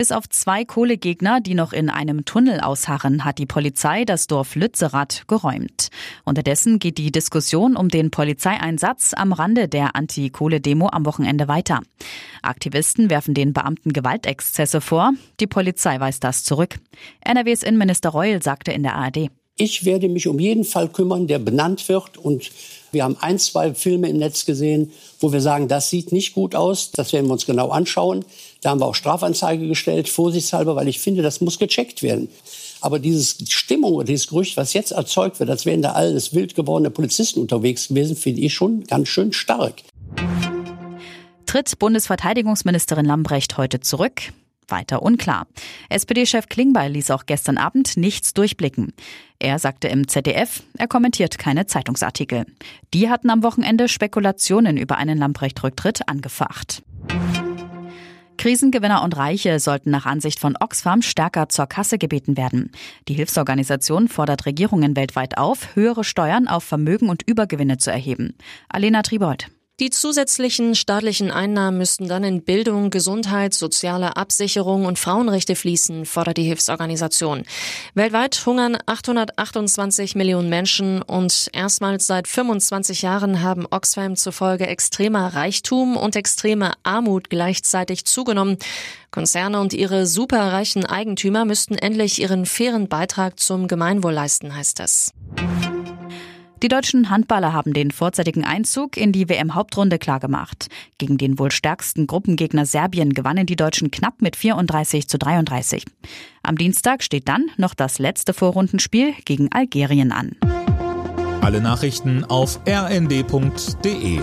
Bis auf zwei Kohlegegner, die noch in einem Tunnel ausharren, hat die Polizei das Dorf Lützerath geräumt. Unterdessen geht die Diskussion um den Polizeieinsatz am Rande der Anti-Kohle-Demo am Wochenende weiter. Aktivisten werfen den Beamten Gewaltexzesse vor. Die Polizei weist das zurück. NRWs Innenminister Reul sagte in der ARD. Ich werde mich um jeden Fall kümmern, der benannt wird. Und wir haben ein, zwei Filme im Netz gesehen, wo wir sagen, das sieht nicht gut aus. Das werden wir uns genau anschauen. Da haben wir auch Strafanzeige gestellt, vorsichtshalber, weil ich finde, das muss gecheckt werden. Aber diese Stimmung oder dieses Gerücht, was jetzt erzeugt wird, als wären da alles wild gewordene Polizisten unterwegs gewesen, finde ich schon ganz schön stark. Tritt Bundesverteidigungsministerin Lambrecht heute zurück? Weiter unklar. SPD-Chef Klingbeil ließ auch gestern Abend nichts durchblicken. Er sagte im ZDF, er kommentiert keine Zeitungsartikel. Die hatten am Wochenende Spekulationen über einen Lamprecht-Rücktritt angefacht. Krisengewinner und Reiche sollten nach Ansicht von Oxfam stärker zur Kasse gebeten werden. Die Hilfsorganisation fordert Regierungen weltweit auf, höhere Steuern auf Vermögen und Übergewinne zu erheben. Alena Tribold. Die zusätzlichen staatlichen Einnahmen müssten dann in Bildung, Gesundheit, soziale Absicherung und Frauenrechte fließen, fordert die Hilfsorganisation. Weltweit hungern 828 Millionen Menschen und erstmals seit 25 Jahren haben Oxfam zufolge extremer Reichtum und extreme Armut gleichzeitig zugenommen. Konzerne und ihre superreichen Eigentümer müssten endlich ihren fairen Beitrag zum Gemeinwohl leisten, heißt es. Die deutschen Handballer haben den vorzeitigen Einzug in die WM-Hauptrunde klargemacht. Gegen den wohl stärksten Gruppengegner Serbien gewannen die Deutschen knapp mit 34 zu 33. Am Dienstag steht dann noch das letzte Vorrundenspiel gegen Algerien an. Alle Nachrichten auf rnd.de